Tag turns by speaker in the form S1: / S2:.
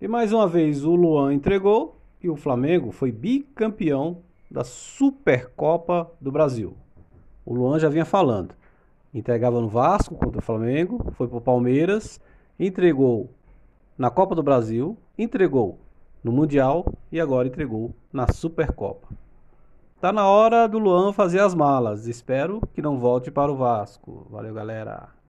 S1: E mais uma vez o Luan entregou e o Flamengo foi bicampeão da Supercopa do Brasil. O Luan já vinha falando. Entregava no Vasco contra o Flamengo, foi pro Palmeiras, entregou na Copa do Brasil, entregou no Mundial e agora entregou na Supercopa. Tá na hora do Luan fazer as malas. Espero que não volte para o Vasco. Valeu, galera.